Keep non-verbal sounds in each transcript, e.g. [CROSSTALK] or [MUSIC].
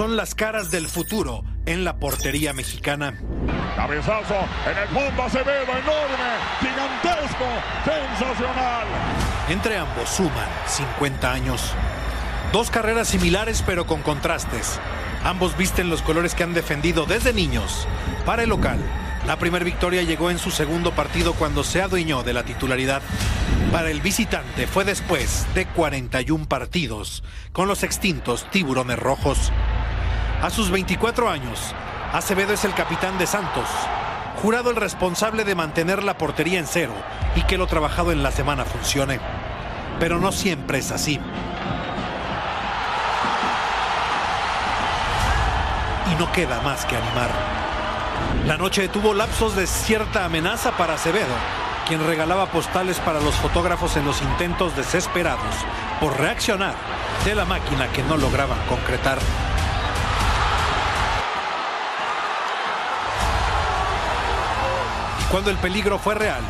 Son las caras del futuro en la portería mexicana. Cabezazo en el fondo Acevedo, enorme, gigantesco, sensacional. Entre ambos suman 50 años. Dos carreras similares pero con contrastes. Ambos visten los colores que han defendido desde niños. Para el local, la primera victoria llegó en su segundo partido cuando se adueñó de la titularidad. Para el visitante fue después de 41 partidos con los extintos tiburones rojos. A sus 24 años, Acevedo es el capitán de Santos, jurado el responsable de mantener la portería en cero y que lo trabajado en la semana funcione. Pero no siempre es así. Y no queda más que animar. La noche tuvo lapsos de cierta amenaza para Acevedo, quien regalaba postales para los fotógrafos en los intentos desesperados por reaccionar de la máquina que no lograban concretar. Cuando el peligro fue real,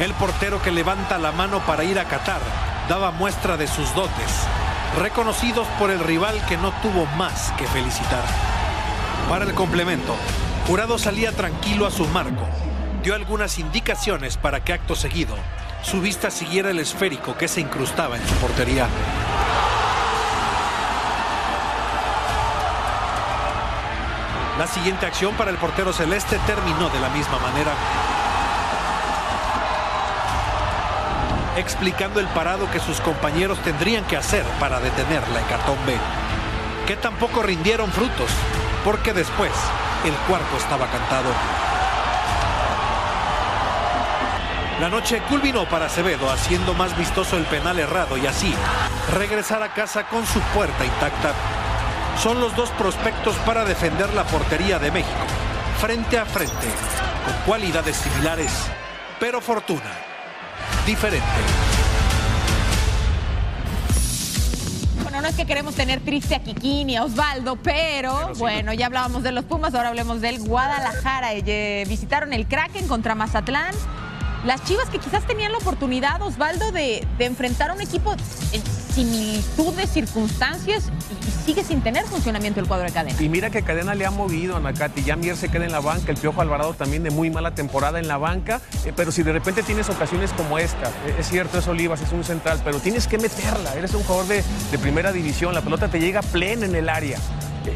el portero que levanta la mano para ir a Qatar daba muestra de sus dotes, reconocidos por el rival que no tuvo más que felicitar. Para el complemento, Jurado salía tranquilo a su marco. Dio algunas indicaciones para que acto seguido su vista siguiera el esférico que se incrustaba en su portería. La siguiente acción para el portero celeste terminó de la misma manera. Explicando el parado que sus compañeros tendrían que hacer para detener la hecatombe. Que tampoco rindieron frutos, porque después el cuarto estaba cantado. La noche culminó para Acevedo haciendo más vistoso el penal errado y así regresar a casa con su puerta intacta. Son los dos prospectos para defender la portería de México, frente a frente, con cualidades similares, pero fortuna diferente. Bueno, no es que queremos tener triste a Kikín y a Osvaldo, pero, bueno, ya hablábamos de los Pumas, ahora hablemos del Guadalajara. Eh, visitaron el Kraken contra Mazatlán. Las Chivas que quizás tenían la oportunidad, Osvaldo, de, de enfrentar a un equipo similitud de circunstancias y sigue sin tener funcionamiento el cuadro de cadena. Y mira que Cadena le ha movido a Nakati. Ya Mier se queda en la banca, el Piojo Alvarado también de muy mala temporada en la banca. eh, pero si de repente tienes ocasiones como esta, eh, es cierto, es Olivas, es un central, pero tienes que meterla. Eres un jugador de, de primera división, la pelota te llega plena en el área.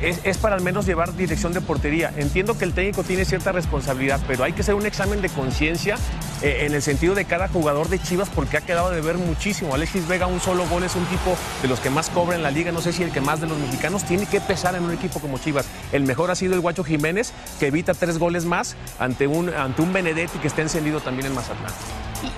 es, es para al menos llevar dirección de portería. Entiendo que el técnico tiene cierta responsabilidad, pero hay que hacer un examen de conciencia eh, en el sentido de cada jugador de Chivas porque ha quedado de ver muchísimo. Alexis Vega, un solo gol, es un tipo de los que más cobra en la liga, no sé si el que más de los mexicanos, tiene que pesar en un equipo como Chivas. El mejor ha sido el Guacho Jiménez, que evita tres goles más ante un, ante un Benedetti que está encendido también en Mazatlán.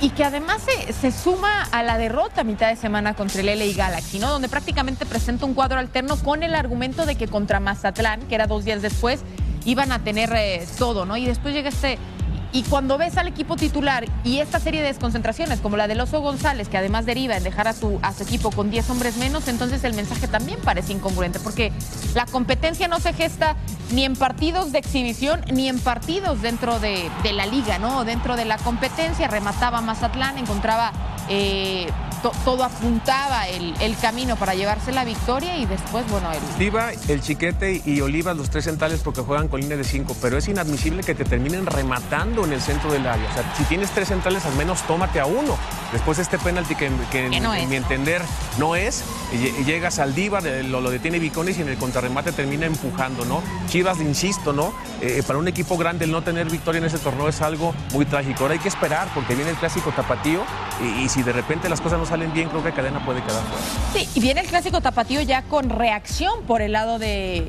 Y, que además se, se suma a la derrota a mitad de semana contra el LA Galaxy, ¿no? Donde prácticamente presenta un cuadro alterno con el argumento de que contra Mazatlán, que era dos días después, iban a tener eh, todo, ¿no? Y después llega este y cuando ves al equipo titular y esta serie de desconcentraciones, como la del Oso González, que además deriva en dejar a su, equipo con 10 hombres menos, entonces el mensaje también parece incongruente, porque la competencia no se gesta ni en partidos de exhibición ni en partidos dentro de, de la liga, ¿no? Dentro de la competencia, remataba Mazatlán, encontraba. eh, to- todo apuntaba el, el camino para llevarse la victoria y después, bueno, el, Diva, el Chiquete y Olivas, los tres centrales, porque juegan con línea de cinco, pero es inadmisible que te terminen rematando en el centro del área. O sea, si tienes tres centrales, al menos tómate a uno. Después este penalti que, que en, Que no en es. mi entender no es, y lle- y llegas al Diva, lo, lo detiene Viconis y en el contrarremate termina empujando, ¿no? Chivas, insisto, ¿no? Eh, para un equipo grande el no tener victoria en ese torneo es algo muy trágico. Ahora hay que esperar porque viene el clásico tapatío y, y si de repente las cosas no salen bien, creo que Cadena puede quedar fuera. Sí, y viene el clásico tapatío ya con reacción por el lado de,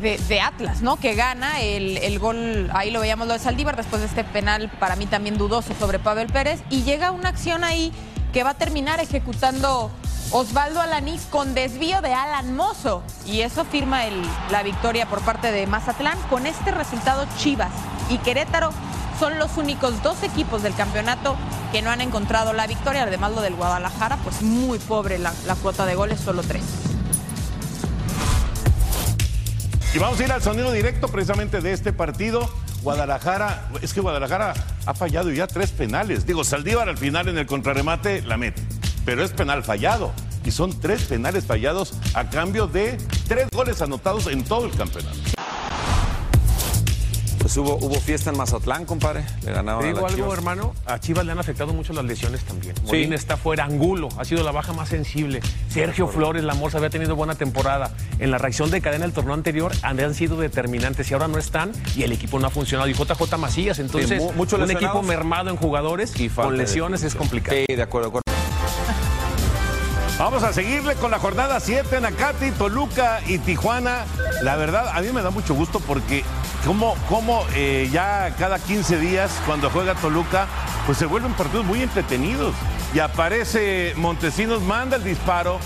de, de Atlas, ¿no? Que gana el, el gol, ahí lo veíamos lo de Saldívar, después de este penal para mí también dudoso sobre Pavel Pérez, y llega una acción ahí que va a terminar ejecutando Osvaldo Alanís con desvío de Alan Mozo, y eso firma el- la victoria por parte de Mazatlán. Con este resultado, Chivas y Querétaro son los únicos dos equipos del campeonato que no han encontrado la victoria. Además, lo del Guadalajara, pues muy pobre la, la cuota de goles, solo tres. Y vamos a ir al sonido directo precisamente de este partido. Guadalajara, es que Guadalajara ha fallado ya tres penales. Digo, Saldívar al final en el contrarremate la mete, pero es penal fallado. Y son tres penales fallados a cambio de tres goles anotados en todo el campeonato. Pues hubo, hubo fiesta en Mazatlán, compadre. Le ganaron Te a digo algo, Chivas. hermano, a Chivas le han afectado mucho las lesiones también. Molina está fuera, Angulo ha sido la baja más sensible. Sergio Flores, la Morsa, había tenido buena temporada. En la reacción de cadena del torneo anterior han sido determinantes y ahora no están y el equipo no ha funcionado. Y JJ Macías, entonces, mu- muchos un equipo mermado en jugadores Y con lesiones es complicado. Sí, de acuerdo, de acuerdo. [LAUGHS] Vamos a seguirle con la jornada 7 en Acati, Toluca y Tijuana. La verdad, a mí me da mucho gusto porque como, como eh, ya cada 15 días cuando juega Toluca, pues se vuelven partidos muy entretenidos. Y aparece Montesinos, manda el disparo,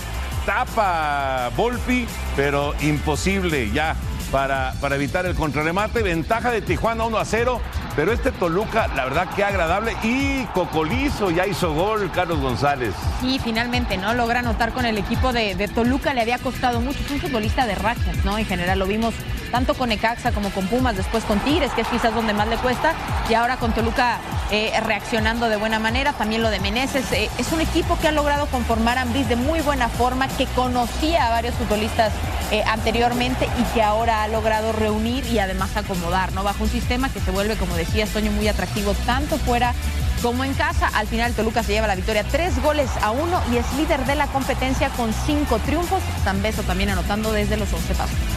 tapa Volpi, pero imposible ya para, para evitar el contrarremate. Ventaja de Tijuana 1 a 0, pero este Toluca, la verdad que agradable. Y Cocolizo ya hizo gol, Carlos González. Y finalmente, ¿no? Logra anotar con el equipo de, de Toluca, le había costado mucho. Es un futbolista de rachas, ¿no? En general lo vimos tanto con Necaxa como con Pumas, después con Tigres, que es quizás donde más le cuesta, y ahora con Toluca eh, reaccionando de buena manera. También lo de Meneses. eh, es un equipo que ha logrado conformar a Ambriz de muy buena forma, que conocía a varios futbolistas eh, anteriormente y que ahora ha logrado reunir y además acomodar, ¿no? Bajo un sistema que se vuelve, como decía Toño, muy atractivo tanto fuera como en casa. Al final Toluca se lleva la victoria tres goles a uno y es líder de la competencia con cinco triunfos. San Beso también anotando desde los 11 pasos.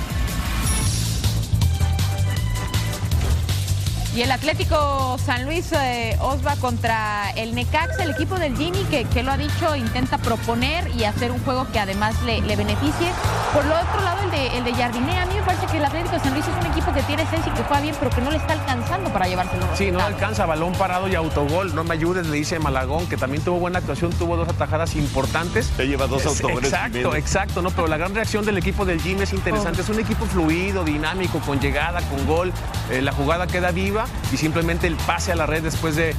Y el Atlético San Luis eh, Osva contra el Necaxa, el equipo del Jimmy, que, que lo ha dicho, intenta proponer y hacer un juego que además le, le beneficie. Por lo otro lado, el de, el de Jardiné, a mí me parece que el Atlético San Luis es un equipo que tiene esencia y que juega bien, pero que no le está alcanzando para llevárselo. Sí, no alcanza, balón parado y autogol. No me ayudes, le dice Malagón, que también tuvo buena actuación, tuvo dos atajadas importantes. Ya lleva dos Es- autogoles Exacto, exacto, ¿no? Pero la gran reacción del equipo del Jim es interesante. Es un equipo fluido, dinámico, con llegada, con gol. Eh, la jugada queda viva y simplemente el pase a la red después de,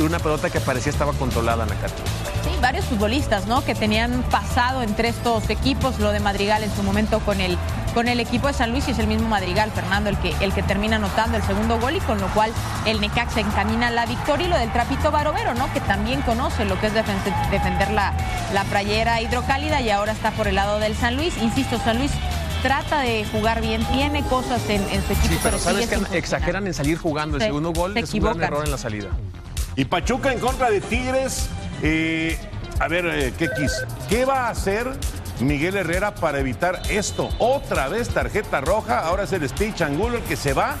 una pelota que parecía estaba controlada, Nakati. Sí, varios futbolistas, ¿no? Que tenían pasado entre estos equipos, lo de Madrigal en su momento con el, con el equipo de San Luis y es el mismo Madrigal, Fernando, el que, el que termina anotando el segundo gol y con lo cual el Necaxa encamina la victoria y lo del Trapito Barovero, ¿no? Que también conoce lo que es defen- defender la, la hidrocálida y ahora está por el lado del San Luis. Insisto, San Luis trata de jugar bien, tiene cosas en, en su equipo, Sí, pero sabes que exageran en salir jugando. El Se- segundo gol se es un gran error en la salida. Y Pachuca en contra de Tigres. eh, a ver, eh, ¿qué quis? ¿Qué va a hacer Miguel Herrera para evitar esto. Otra vez tarjeta roja, ahora es el Stitch Angulo el que se va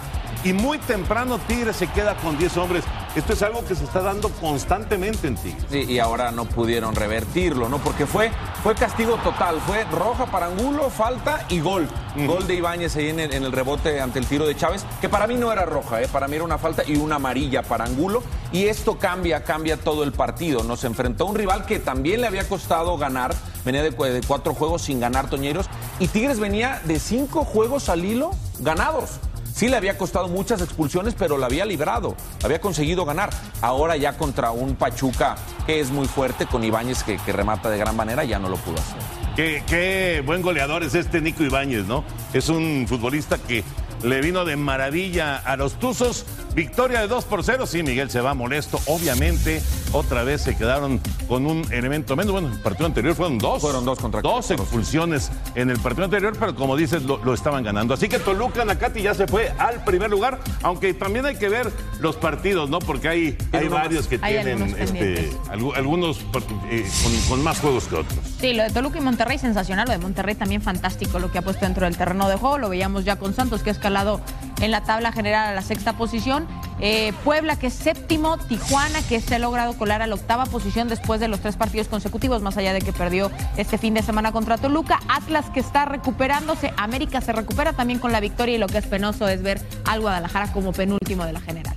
y muy temprano Tigres se queda con 10 hombres. Esto es algo que se está dando constantemente en Tigres. Sí, y ahora no pudieron revertirlo, ¿no? Porque fue, fue castigo total. Fue roja para Angulo, falta y gol. Gol de Ibáñez ahí en el, en el rebote ante el tiro de Chávez, que para mí no era roja, ¿eh? para mí era una falta y una amarilla para Angulo. Y esto cambia, cambia todo el partido. Nos enfrentó a un rival que también le había costado ganar. Venía de, cu- de cuatro juegos sin ganar Toñeros. Y Tigres venía de cinco juegos al hilo ganados. Sí le había costado muchas expulsiones, pero la había librado, había conseguido ganar. Ahora ya contra un Pachuca que es muy fuerte, con Ibáñez que, remata de gran manera, ya no lo pudo hacer. Qué, qué buen goleador es este Nico Ibáñez, ¿no? Es un futbolista que le vino de maravilla a los Tuzos. Victoria de 2 por 0. Sí, Miguel se va molesto. Obviamente, otra vez se quedaron con un elemento menos. Bueno, el partido anterior fueron dos. Fueron dos contra Dos expulsiones en el partido anterior, pero como dices, lo, lo estaban ganando. Así que Toluca Nakati ya se fue al primer lugar, aunque también hay que ver los partidos, ¿no? Porque hay, hay varios que Hay tienen algunos este, algunos eh, con, con más juegos que otros. Sí, lo de Toluca y Monterrey sensacional, lo de Monterrey también fantástico lo que ha puesto dentro del terreno de juego, lo veíamos ya con Santos que ha escalado en la tabla general a la sexta posición, Eh, Puebla que es séptimo, Tijuana que se ha logrado colar a la octava posición después de los tres partidos consecutivos, más allá de que perdió este fin de semana contra Toluca, Atlas que está recuperándose, América se recupera también con la victoria y lo que es penoso es ver al Guadalajara como penúltimo de la general.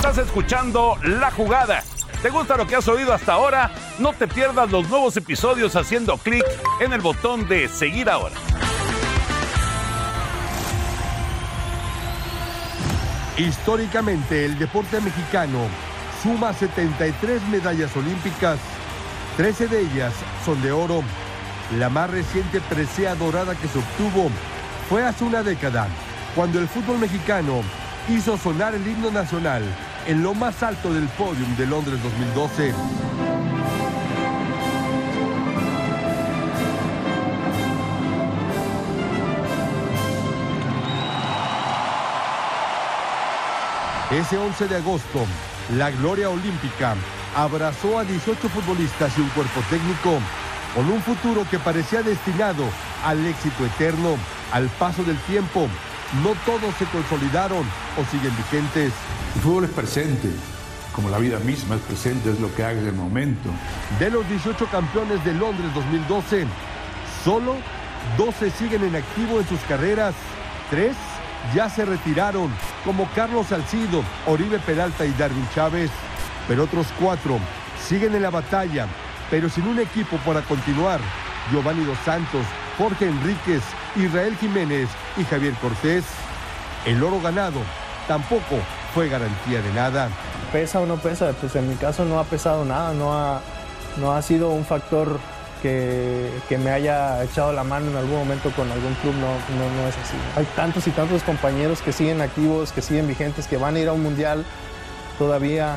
Estás escuchando La Jugada. ¿Te gusta lo que has oído hasta ahora? No te pierdas los nuevos episodios haciendo clic en el botón de seguir ahora. Históricamente, el deporte mexicano suma 73 medallas olímpicas. 13 de ellas son de oro. La más reciente presea dorada que se obtuvo fue hace una década, cuando el fútbol mexicano hizo sonar el himno nacional en lo más alto del podium de Londres 2012. Ese 11 de agosto, la gloria olímpica abrazó a 18 futbolistas y un cuerpo técnico con un futuro que parecía destinado al éxito eterno. Al paso del tiempo, no todos se consolidaron o siguen vigentes. El fútbol es presente, como la vida misma es presente, es lo que haga en el momento. De los 18 campeones de Londres 2012, solo 12 siguen en activo en sus carreras. Tres ya se retiraron, como Carlos Salcido, Oribe Peralta y Darwin Chávez. Pero otros cuatro siguen en la batalla, pero sin un equipo para continuar. Giovanni Dos Santos, Jorge Enríquez, Israel Jiménez y Javier Cortés. El oro ganado tampoco fue garantía de nada. ¿Pesa o no pesa? Pues en mi caso no ha pesado nada, no ha, no ha sido un factor que, que me haya echado la mano en algún momento con algún club, no, no, no es así. Hay tantos y tantos compañeros que siguen activos, que siguen vigentes, que van a ir a un mundial todavía,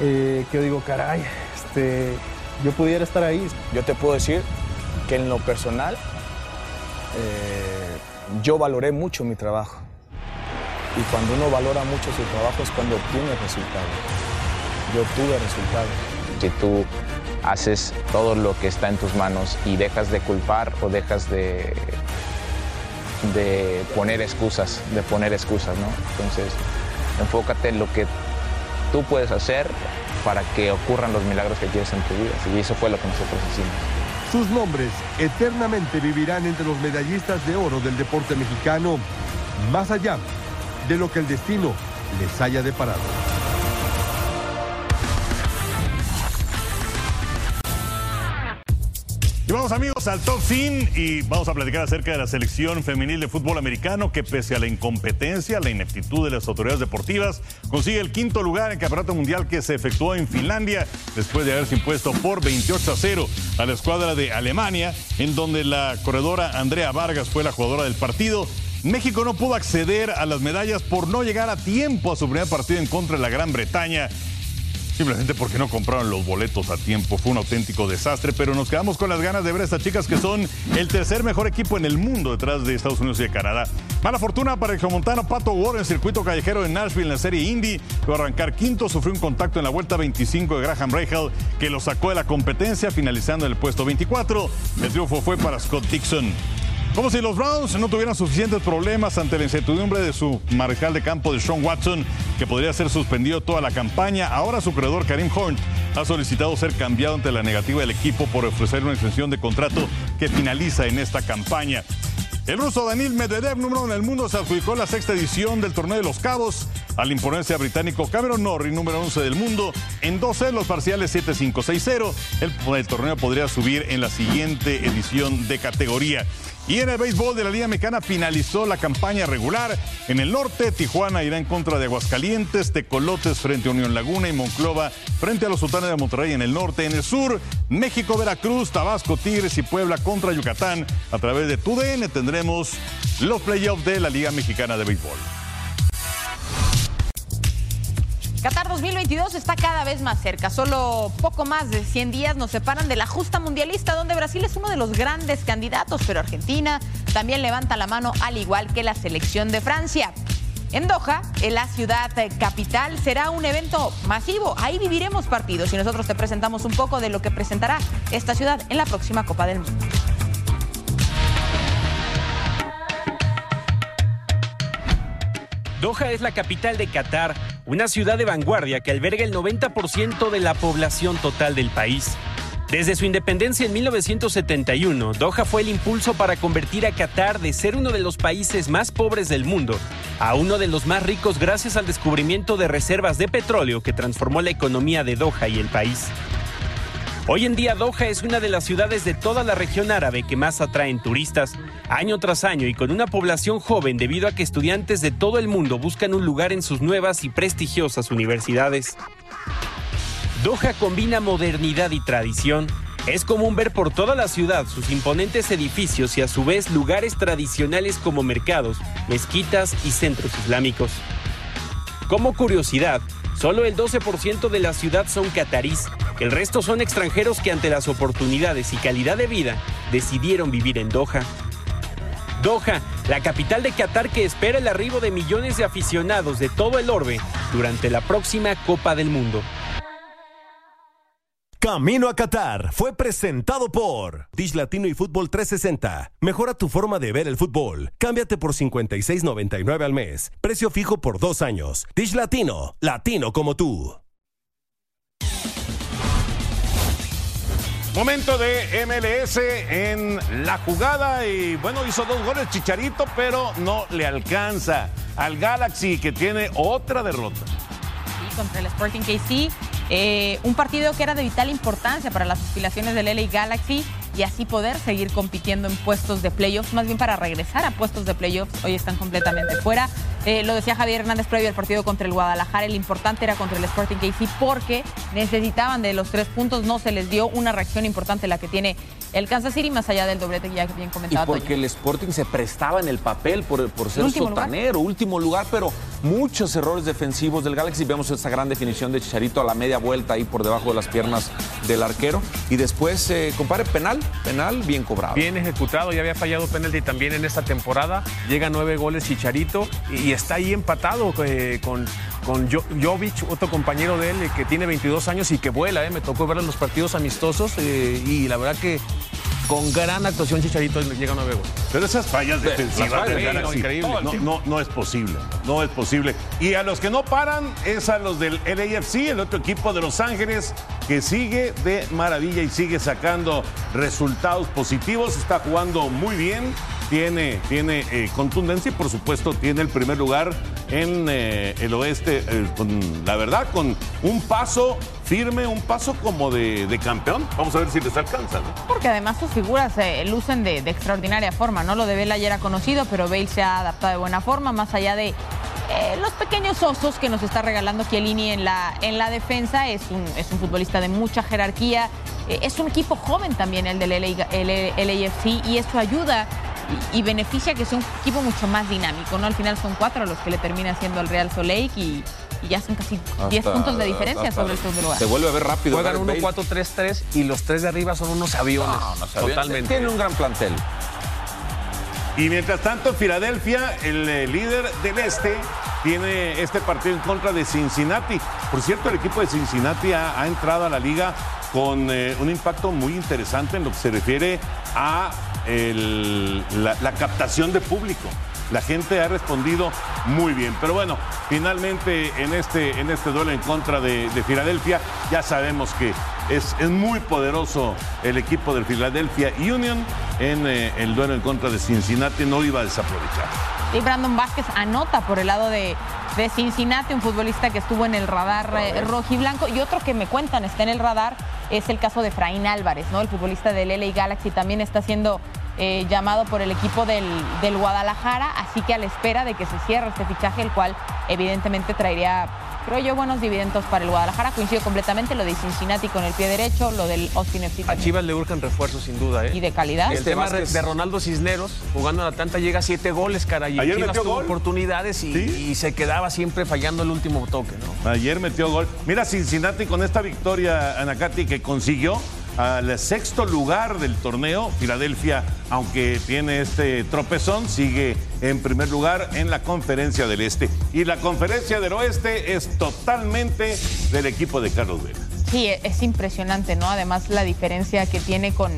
eh, que yo digo, caray, este, yo pudiera estar ahí. Yo te puedo decir que en lo personal eh, yo valoré mucho mi trabajo. Y cuando uno valora mucho su trabajo es cuando obtiene resultados. Yo tuve resultados. Si tú haces todo lo que está en tus manos y dejas de culpar o dejas de, de poner excusas, de poner excusas, ¿no? Entonces, enfócate en lo que tú puedes hacer para que ocurran los milagros que quieres en tu vida. Y eso fue lo que nosotros hicimos. Sus nombres eternamente vivirán entre los medallistas de oro del deporte mexicano, más allá de lo que el destino les haya deparado. Y vamos amigos al top fin y vamos a platicar acerca de la selección femenil de fútbol americano que pese a la incompetencia, la ineptitud de las autoridades deportivas, consigue el quinto lugar en el campeonato mundial que se efectuó en Finlandia después de haberse impuesto por 28 a 0 a la escuadra de Alemania, en donde la corredora Andrea Vargas fue la jugadora del partido. México no pudo acceder a las medallas por no llegar a tiempo a su primer partido en contra de la Gran Bretaña Simplemente porque no compraron los boletos a tiempo. Fue un auténtico desastre, pero nos quedamos con las ganas de ver a estas chicas que son el tercer mejor equipo en el mundo detrás de Estados Unidos y de Canadá. Mala fortuna para el geomontano Pato Ward en circuito callejero de Nashville en la serie Indy. Fue a arrancar quinto, sufrió un contacto en la vuelta 25 de Graham Rahal que lo sacó de la competencia, finalizando en el puesto 24. El triunfo fue para Scott Dixon. Como si los Browns no tuvieran suficientes problemas ante la incertidumbre de su mariscal de campo de Sean Watson, que podría ser suspendido toda la campaña. Ahora su creador Karim Hunt ha solicitado ser cambiado ante la negativa del equipo por ofrecer una extensión de contrato que finaliza en esta campaña. El ruso Daniel Medvedev, número uno en el mundo, se adjudicó la sexta edición del Torneo de los Cabos al imponerse a británico Cameron Norrie, número 11 del mundo, en 12 los parciales 7-5-6-0. El, torneo podría subir en la siguiente edición de categoría. Y en el béisbol de la Liga Mexicana finalizó la campaña regular. En el norte, Tijuana irá en contra de Aguascalientes, Tecolotes frente a Unión Laguna y Monclova frente a los Sultanes de Monterrey en el norte. En el sur, México, Veracruz, Tabasco, Tigres y Puebla contra Yucatán. A través de TUDN tendremos los playoffs de la Liga Mexicana de Béisbol. Qatar 2022 está cada vez más cerca. Solo poco más de 100 días nos separan de la justa mundialista, donde Brasil es uno de los grandes candidatos, pero Argentina también levanta la mano, al igual que la selección de Francia. En Doha, en la ciudad capital, será un evento masivo. Ahí viviremos partidos y nosotros te presentamos un poco de lo que presentará esta ciudad en la próxima Copa del Mundo. Doha es la capital de Qatar, una ciudad de vanguardia que alberga el 90% de la población total del país. Desde su independencia en 1971, Doha fue el impulso para convertir a Qatar de ser uno de los países más pobres del mundo a uno de los más ricos gracias al descubrimiento de reservas de petróleo que transformó la economía de Doha y el país. Hoy en día Doha es una de las ciudades de toda la región árabe que más atraen turistas, año tras año y con una población joven debido a que estudiantes de todo el mundo buscan un lugar en sus nuevas y prestigiosas universidades. Doha combina modernidad y tradición. Es común ver por toda la ciudad sus imponentes edificios y a su vez lugares tradicionales como mercados, mezquitas y centros islámicos. Como curiosidad, Solo el 12% de la ciudad son catarís. El resto son extranjeros que ante las oportunidades y calidad de vida decidieron vivir en Doha. Doha, la capital de Qatar que espera el arribo de millones de aficionados de todo el orbe durante la próxima Copa del Mundo. Camino a Qatar fue presentado por Dish Latino y Fútbol 360. Mejora tu forma de ver el fútbol. Cámbiate por 56.99 al mes. Precio fijo por dos años. Dish Latino, latino como tú. Momento de MLS en la jugada y bueno, hizo dos goles Chicharito, pero no le alcanza al Galaxy que tiene otra derrota. Sí, contra el Sporting KC eh, un partido que era de vital importancia para las aspiraciones del LA Galaxy y así poder seguir compitiendo en puestos de playoffs, más bien para regresar a puestos de playoffs. Hoy están completamente fuera. Eh, lo decía Javier Hernández previo al partido contra el Guadalajara, el importante era contra el Sporting KC porque necesitaban de los tres puntos, no se les dio una reacción importante la que tiene el Kansas City, más allá del doblete que ya bien comentado. Y porque el Sporting se prestaba en el papel por, por ser sotanero, último lugar, pero muchos errores defensivos del Galaxy. Vemos esa gran definición de Chicharito a la media vuelta ahí por debajo de las piernas del arquero. Y después, eh, compare, penal, penal bien cobrado. Bien ejecutado, ya había fallado penalti también en esta temporada. Llega nueve goles Chicharito y, está ahí empatado eh, con con Jo- Jovic, otro compañero de él eh, que tiene 22 años y que vuela. eh. Me tocó ver en los partidos amistosos eh, y la verdad que con gran actuación Chicharito llega a nueve goles. Pero esas fallas defensivas sí, increíble. no, no, no es posible, no es posible. Y a los que no paran es a los del LAFC, el otro equipo de Los Ángeles, que sigue de maravilla y sigue sacando resultados positivos, está jugando muy bien, tiene, tiene eh, contundencia y por supuesto tiene el primer lugar en eh, el oeste, eh, con la verdad, con un paso firme, un paso como de, campeón. Vamos a ver si les alcanza. ¿no? Porque además sus figuras lucen de, extraordinaria forma, ¿no? Lo de Bale ayer era conocido, pero Bale se ha adaptado de buena forma, más allá de los pequeños osos que nos está regalando Chiellini en la, en la defensa. Es un, es un futbolista de mucha jerarquía. Es un equipo joven también el del LA, el LAFC y eso ayuda y, y beneficia que sea un equipo mucho más dinámico, ¿no? Al final son cuatro los que le termina haciendo al Real Salt Lake y, y ya son casi 10 Hasta- puntos de diferencia hasta- sobre el segundo lugar. Se vuelve a ver rápido. Juegan Gareth Bale. 1-4-3-3 y los tres de arriba son unos aviones. Totalmente. Tiene un gran plantel. Y mientras tanto, Filadelfia, el eh, líder del este, tiene este partido en contra de Cincinnati. Por cierto, el equipo de Cincinnati ha, ha entrado a la liga con eh, un impacto muy interesante en lo que se refiere a la, captación de público. La gente ha respondido muy bien. Pero bueno, finalmente en este, en este duelo en contra de, de Filadelfia, ya sabemos que es, es muy poderoso el equipo del Philadelphia Union en eh, el duelo en contra de Cincinnati. No iba a desaprovechar. Y Brandon Vázquez anota por el lado de, de Cincinnati, un futbolista que estuvo en el radar eh, rojiblanco. Y otro que me cuentan está en el radar es el caso de Fraín Álvarez, ¿no? El futbolista del LA Galaxy también está siendo eh, llamado por el equipo del, del Guadalajara, así que a la espera de que se cierre este fichaje, el cual evidentemente traería, creo yo, buenos dividendos para el Guadalajara. Coincido completamente lo de Cincinnati con el pie derecho, lo del Austin FC. A. Chivas le urgen refuerzos sin duda. ¿eh? Y de calidad. El Este tema Vázquez- de Ronaldo Cisneros, jugando en Atlanta, llega a siete goles, caray. Y Ayer Chivas metió tuvo gol. oportunidades y, y se quedaba siempre fallando el último toque, ¿no? Ayer metió gol. Mira, Cincinnati con esta victoria, Anacati, que consiguió al sexto lugar del torneo. Filadelfia, aunque tiene este tropezón, sigue en primer lugar en la conferencia del Este. Y la conferencia del Oeste es totalmente del equipo de Carlos Vela. Sí, es impresionante, ¿no? Además, la diferencia que tiene con,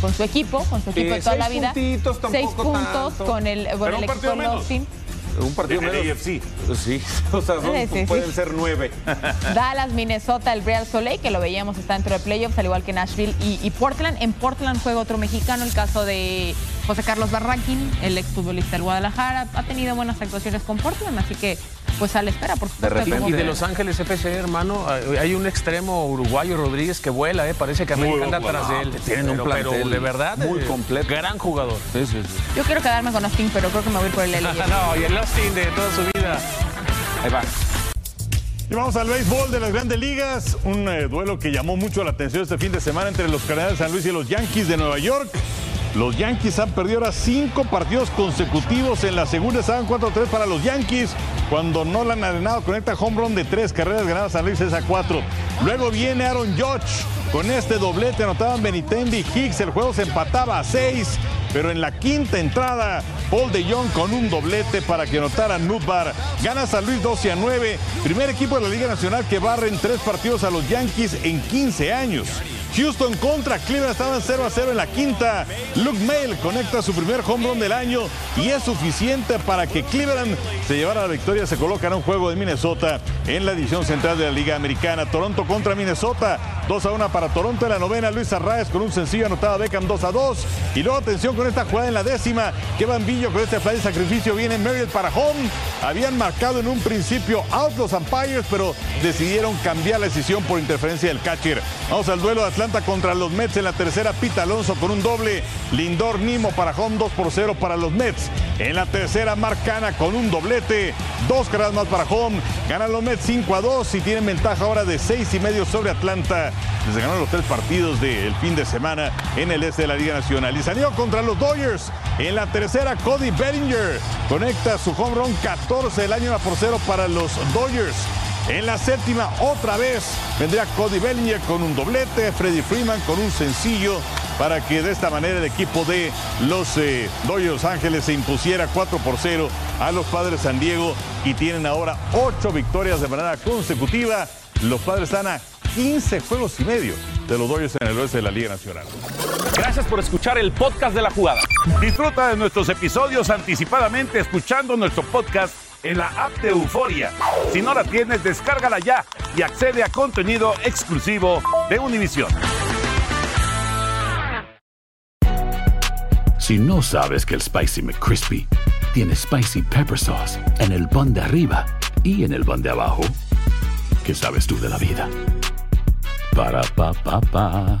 con su equipo, con su equipo de toda la seis vida. puntitos, Seis puntos tanto. con el, bueno, el equipo partido de. Un partido En el menos. AFC. Sí, [LAUGHS] o sea, son- Sí, sí, sí. pueden ser nueve. [LAUGHS] Dallas, Minnesota, el Real Soleil, que lo veíamos, está dentro de playoffs, al igual que Nashville y, y Portland. En Portland juega otro mexicano, el caso de José Carlos Barranquín, el exfutbolista del Guadalajara. Ha tenido buenas actuaciones con Portland, así que pues a la espera, por supuesto. de Y de. Los Ángeles FC, hermano, hay un extremo uruguayo, Rodríguez, que vuela, ¿eh? Parece que Muy América anda atrás de él. Tienen un Pero- pero plantel de verdad, muy eh, completo. Gran jugador. Sí, sí, sí. Yo quiero quedarme con Austin, pero creo que me voy por el LA. [LAUGHS] no, y el De toda su vida. Ahí va. Y vamos al béisbol de las grandes ligas. Un eh, duelo que llamó mucho la atención este fin de semana entre los Cardenales de San Luis y los Yankees de Nueva York. Los Yankees han perdido ahora cinco partidos consecutivos. En la segunda estaban 4-3 para los Yankees. Cuando Nolan Arenado conecta home run de tres carreras ganadas San Luis es a cuatro. Luego viene Aaron Judge. Con este doblete anotaban Benitendi Hicks. El juego se empataba a seis. Pero en la quinta entrada, Paul de Jong con un doblete para que anotara Nutbar. Gana San Luis 12 a 9. Primer equipo de la Liga Nacional que barre en tres partidos a los Yankees en 15 años. Houston contra Cleveland estaban 0 a 0 en la quinta. Luke Mail conecta su primer home run del año y es suficiente para que Cleveland se llevara la victoria. Se coloca en un juego de Minnesota en la división central de la Liga Americana. Toronto contra Minnesota. 2 a 1 para Toronto en la novena. Luis Arraez con un sencillo anotado a Beckham 2 a 2. Y luego atención con esta jugada en la décima. Kevin Villo con este fly de sacrificio viene Merrill para home. Habían marcado en un principio out los umpires, pero decidieron cambiar la decisión por interferencia del catcher. Vamos al duelo de Atlanta contra los Mets en la tercera. Pita Alonso con un doble. Lindor Nimo para home 2 por 0 para los Mets. En la tercera, Marcana con un doblete. Dos carreras más para home. Ganan los Mets 5 a 2 y tienen ventaja ahora de 6 y medio sobre Atlanta. Les ganaron los tres partidos del fin de semana en el este de la Liga Nacional. Y salió contra los Dodgers. En la tercera, Cody Bellinger conecta su home run 14 del año 1 por 0 para los Dodgers. En la séptima, otra vez, vendría Cody Bellinger con un doblete, Freddy Freeman con un sencillo para que de esta manera el equipo de los eh, Dodgers Ángeles se impusiera 4 por 0 a los Padres San Diego y tienen ahora 8 victorias de manera consecutiva. Los Padres están a 15 juegos y medio de los Dodgers en el oeste de la Liga Nacional. Gracias por escuchar el podcast de la jugada. Disfruta de nuestros episodios anticipadamente escuchando nuestro podcast en la app de Euforia. Si no la tienes, descárgala ya y accede a contenido exclusivo de Univision. Si no sabes que el Spicy McCrispy tiene Spicy Pepper Sauce en el pan de arriba y en el pan de abajo, ¿qué sabes tú de la vida? Para, pa, pa, pa.